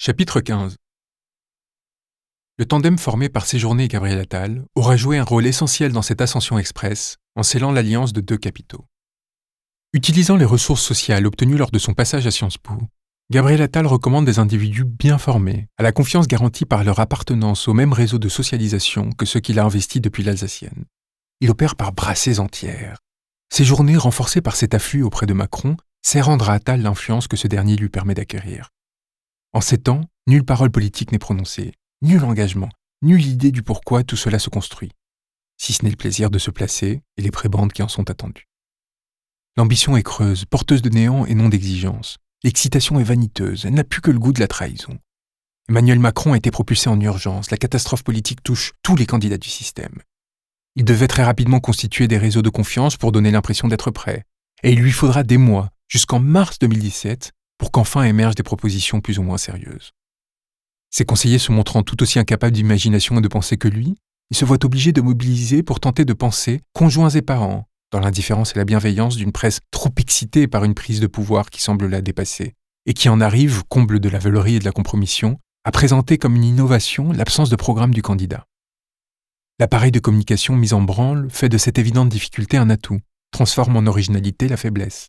Chapitre 15 Le tandem formé par Séjourné et Gabriel Attal aura joué un rôle essentiel dans cette ascension express en scellant l'alliance de deux capitaux. Utilisant les ressources sociales obtenues lors de son passage à Sciences Po, Gabriel Attal recommande des individus bien formés, à la confiance garantie par leur appartenance au même réseau de socialisation que ceux qu'il a investis depuis l'Alsacienne. Il opère par brassées entières. Séjourné, renforcé par cet afflux auprès de Macron, sait rendre à Attal l'influence que ce dernier lui permet d'acquérir. En ces temps, nulle parole politique n'est prononcée, nul engagement, nulle idée du pourquoi tout cela se construit, si ce n'est le plaisir de se placer et les prébendes qui en sont attendues. L'ambition est creuse, porteuse de néant et non d'exigence. L'excitation est vaniteuse, elle n'a plus que le goût de la trahison. Emmanuel Macron a été propulsé en urgence, la catastrophe politique touche tous les candidats du système. Il devait très rapidement constituer des réseaux de confiance pour donner l'impression d'être prêt, et il lui faudra des mois, jusqu'en mars 2017, pour qu'enfin émergent des propositions plus ou moins sérieuses. Ses conseillers se montrant tout aussi incapables d'imagination et de penser que lui, il se voit obligé de mobiliser pour tenter de penser, conjoints et parents, dans l'indifférence et la bienveillance d'une presse trop excitée par une prise de pouvoir qui semble la dépasser, et qui en arrive, comble de la veulerie et de la compromission, à présenter comme une innovation l'absence de programme du candidat. L'appareil de communication mis en branle fait de cette évidente difficulté un atout, transforme en originalité la faiblesse.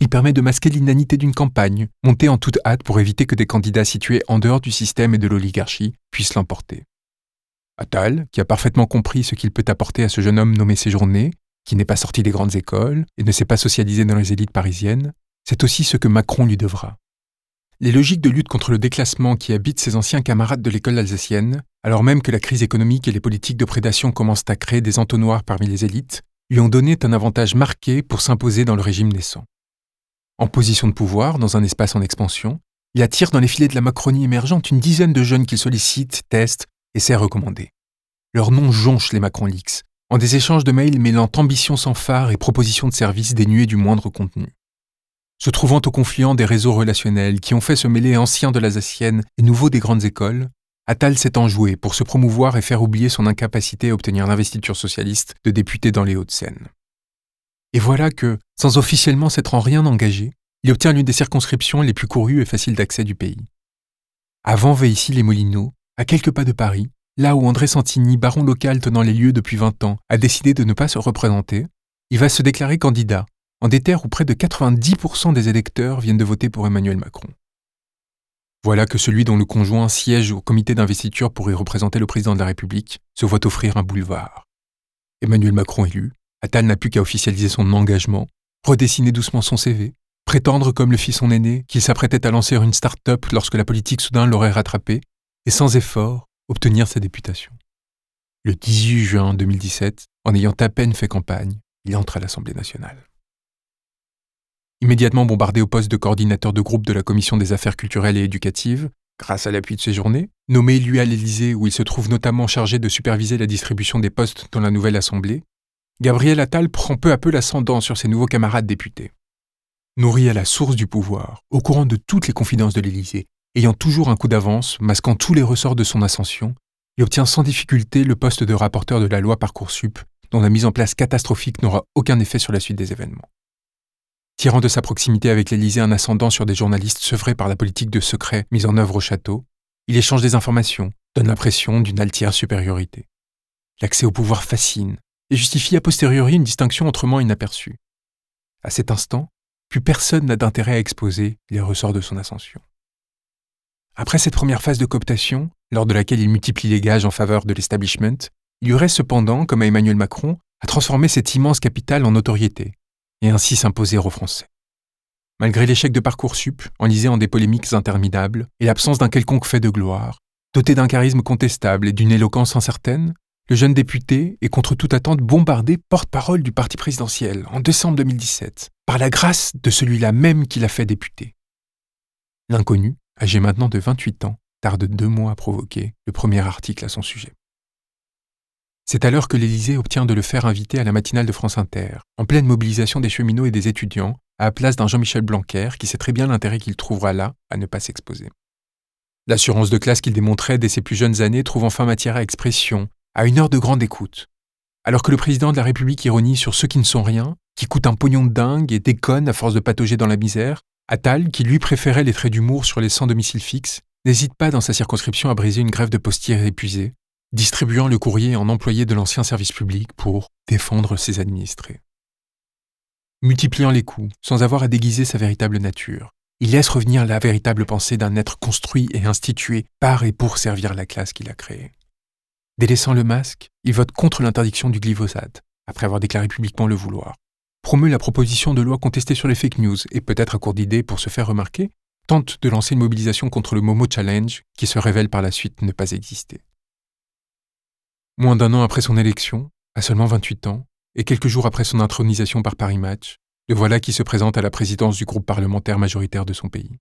Il permet de masquer l'inanité d'une campagne, montée en toute hâte pour éviter que des candidats situés en dehors du système et de l'oligarchie puissent l'emporter. Attal, qui a parfaitement compris ce qu'il peut apporter à ce jeune homme nommé Séjourné, qui n'est pas sorti des grandes écoles et ne s'est pas socialisé dans les élites parisiennes, c'est aussi ce que Macron lui devra. Les logiques de lutte contre le déclassement qui habitent ses anciens camarades de l'école alsacienne, alors même que la crise économique et les politiques de prédation commencent à créer des entonnoirs parmi les élites, lui ont donné un avantage marqué pour s'imposer dans le régime naissant. En position de pouvoir, dans un espace en expansion, il attire dans les filets de la Macronie émergente une dizaine de jeunes qu'il sollicite, teste et sait recommander. Leur nom jonche les Macron Leaks, en des échanges de mails mêlant ambition sans phare et propositions de services dénuées du moindre contenu. Se trouvant au confluent des réseaux relationnels qui ont fait se mêler anciens de l'Alsacienne et nouveaux des grandes écoles, Attal s'est enjoué pour se promouvoir et faire oublier son incapacité à obtenir l'investiture socialiste de député dans les Hauts-de-Seine. Et voilà que, sans officiellement s'être en rien engagé, il obtient l'une des circonscriptions les plus courues et faciles d'accès du pays. Avant Véici-les-Molineaux, à quelques pas de Paris, là où André Santini, baron local tenant les lieux depuis 20 ans, a décidé de ne pas se représenter, il va se déclarer candidat, en des terres où près de 90% des électeurs viennent de voter pour Emmanuel Macron. Voilà que celui dont le conjoint siège au comité d'investiture pour y représenter le président de la République se voit offrir un boulevard. Emmanuel Macron élu, Attal n'a plus qu'à officialiser son engagement, redessiner doucement son CV, prétendre comme le fit son aîné qu'il s'apprêtait à lancer une start-up lorsque la politique soudain l'aurait rattrapé, et sans effort, obtenir sa députation. Le 18 juin 2017, en ayant à peine fait campagne, il entre à l'Assemblée nationale. Immédiatement bombardé au poste de coordinateur de groupe de la Commission des affaires culturelles et éducatives, grâce à l'appui de ses journées, nommé lui à l'Élysée où il se trouve notamment chargé de superviser la distribution des postes dans la nouvelle Assemblée, Gabriel Attal prend peu à peu l'ascendant sur ses nouveaux camarades députés. Nourri à la source du pouvoir, au courant de toutes les confidences de l'Élysée, ayant toujours un coup d'avance, masquant tous les ressorts de son ascension, il obtient sans difficulté le poste de rapporteur de la loi Parcoursup, dont la mise en place catastrophique n'aura aucun effet sur la suite des événements. Tirant de sa proximité avec l'Élysée un ascendant sur des journalistes sevrés par la politique de secret mise en œuvre au château, il échange des informations, donne l'impression d'une altière supériorité. L'accès au pouvoir fascine, et justifie a posteriori une distinction autrement inaperçue. À cet instant, plus personne n'a d'intérêt à exposer les ressorts de son ascension. Après cette première phase de cooptation, lors de laquelle il multiplie les gages en faveur de l'establishment, il y aurait cependant, comme à Emmanuel Macron, à transformer cette immense capitale en notoriété, et ainsi s'imposer aux Français. Malgré l'échec de Parcoursup, enlisé en des polémiques interminables, et l'absence d'un quelconque fait de gloire, doté d'un charisme contestable et d'une éloquence incertaine, le jeune député est contre toute attente bombardé porte-parole du parti présidentiel en décembre 2017, par la grâce de celui-là même qui l'a fait député. L'inconnu, âgé maintenant de 28 ans, tarde deux mois à provoquer le premier article à son sujet. C'est alors que l'Élysée obtient de le faire inviter à la matinale de France Inter, en pleine mobilisation des cheminots et des étudiants, à la place d'un Jean-Michel Blanquer qui sait très bien l'intérêt qu'il trouvera là à ne pas s'exposer. L'assurance de classe qu'il démontrait dès ses plus jeunes années trouve enfin matière à expression à une heure de grande écoute. Alors que le président de la République ironie sur ceux qui ne sont rien, qui coûtent un pognon de dingue et déconne à force de patauger dans la misère, Attal, qui lui préférait les traits d'humour sur les sans domicile fixe, n'hésite pas dans sa circonscription à briser une grève de postiers épuisée, distribuant le courrier en employé de l'ancien service public pour défendre ses administrés. Multipliant les coups, sans avoir à déguiser sa véritable nature, il laisse revenir la véritable pensée d'un être construit et institué par et pour servir la classe qu'il a créée. Délaissant le masque, il vote contre l'interdiction du glyphosate, après avoir déclaré publiquement le vouloir. Promeut la proposition de loi contestée sur les fake news et peut-être à court d'idées pour se faire remarquer, tente de lancer une mobilisation contre le Momo Challenge qui se révèle par la suite ne pas exister. Moins d'un an après son élection, à seulement 28 ans, et quelques jours après son intronisation par Paris Match, le voilà qui se présente à la présidence du groupe parlementaire majoritaire de son pays.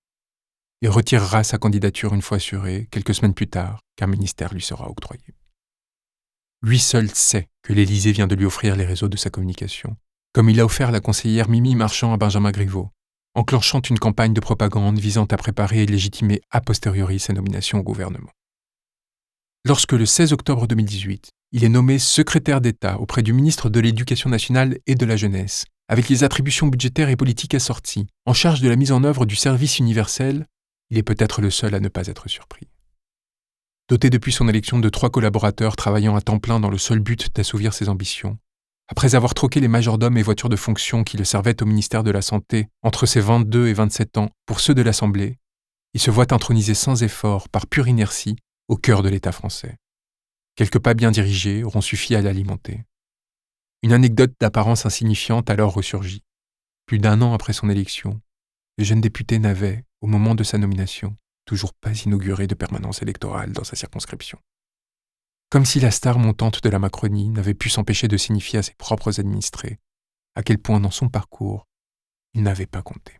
Il retirera sa candidature une fois assurée, quelques semaines plus tard, qu'un ministère lui sera octroyé. Lui seul sait que l'Élysée vient de lui offrir les réseaux de sa communication, comme il a offert la conseillère Mimi Marchand à Benjamin Griveaux, enclenchant une campagne de propagande visant à préparer et légitimer a posteriori sa nomination au gouvernement. Lorsque le 16 octobre 2018, il est nommé secrétaire d'État auprès du ministre de l'Éducation nationale et de la jeunesse, avec les attributions budgétaires et politiques assorties, en charge de la mise en œuvre du service universel, il est peut-être le seul à ne pas être surpris. Doté depuis son élection de trois collaborateurs travaillant à temps plein dans le seul but d'assouvir ses ambitions, après avoir troqué les majordomes et voitures de fonction qui le servaient au ministère de la Santé entre ses 22 et 27 ans pour ceux de l'Assemblée, il se voit intronisé sans effort, par pure inertie, au cœur de l'État français. Quelques pas bien dirigés auront suffi à l'alimenter. Une anecdote d'apparence insignifiante alors ressurgit. Plus d'un an après son élection, le jeune député n'avait, au moment de sa nomination, toujours pas inauguré de permanence électorale dans sa circonscription comme si la star montante de la Macronie n'avait pu s'empêcher de signifier à ses propres administrés à quel point dans son parcours il n'avait pas compté.